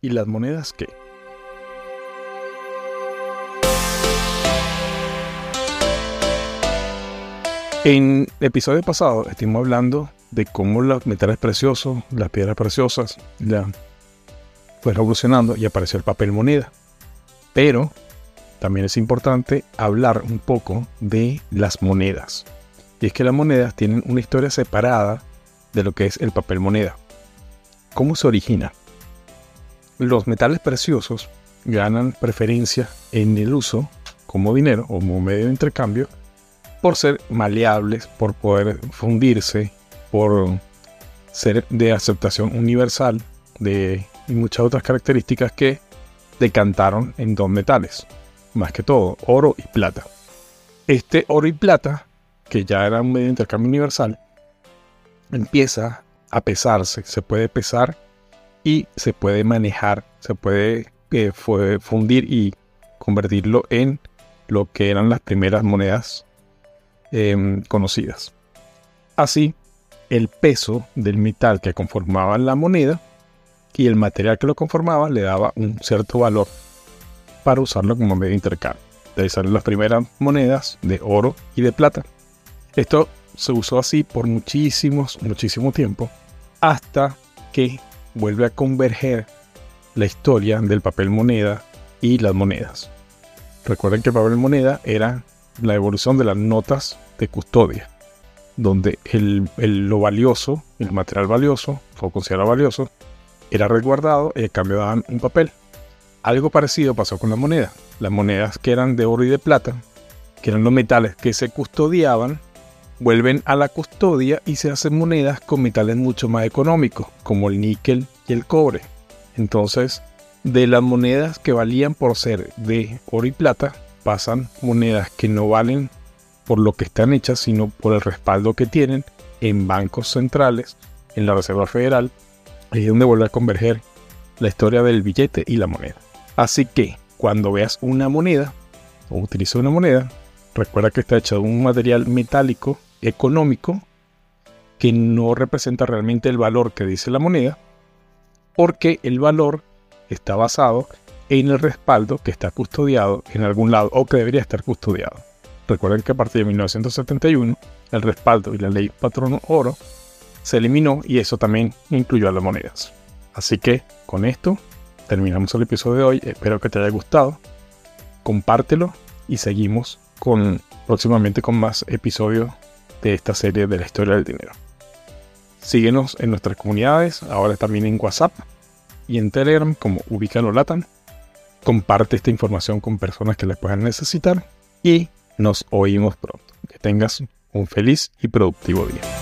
¿Y las monedas qué? En el episodio pasado estuvimos hablando de cómo los metales preciosos, las piedras preciosas, ya fue evolucionando y apareció el papel moneda. Pero también es importante hablar un poco de las monedas. Y es que las monedas tienen una historia separada de lo que es el papel moneda. ¿Cómo se origina? Los metales preciosos ganan preferencia en el uso como dinero o como medio de intercambio por ser maleables, por poder fundirse, por ser de aceptación universal de, y muchas otras características que decantaron en dos metales, más que todo, oro y plata. Este oro y plata, que ya era un medio de intercambio universal, empieza a pesarse, se puede pesar y se puede manejar, se puede eh, fundir y convertirlo en lo que eran las primeras monedas em, conocidas. Así, el peso del metal que conformaba la moneda y el material que lo conformaba le daba un cierto valor para usarlo como medio de intercambio. De ahí salen las primeras monedas de oro y de plata. Esto se usó así por muchísimos, muchísimo tiempo, hasta que vuelve a converger la historia del papel moneda y las monedas. Recuerden que el papel moneda era la evolución de las notas de custodia, donde el, lo valioso, el material valioso, o considerado valioso, era resguardado y a cambio daban un papel. Algo parecido pasó con la moneda. Las monedas que eran de oro y de plata, que eran los metales que se custodiaban, vuelven a la custodia y se hacen monedas con metales mucho más económicos, como el níquel y el cobre. Entonces, de las monedas que valían por ser de oro y plata, pasan monedas que no valen por lo que están hechas, sino por el respaldo que tienen en bancos centrales, en la Reserva Federal, es donde vuelve a converger la historia del billete y la moneda. Así que cuando veas una moneda o utilices una moneda, recuerda que está hecha de un material metálico económico que no representa realmente el valor que dice la moneda, porque el valor está basado en el respaldo que está custodiado en algún lado o que debería estar custodiado. Recuerden que a partir de 1971 el respaldo y la ley patrono oro se eliminó y eso también incluyó a las monedas. Así que con esto terminamos el episodio de hoy. Espero que te haya gustado. Compártelo y seguimos con próximamente con más episodios de esta serie de la historia del dinero. Síguenos en nuestras comunidades, ahora también en WhatsApp y en Telegram como Ubicalo Latan. Comparte esta información con personas que la puedan necesitar y nos oímos pronto. Que tengas un feliz y productivo día.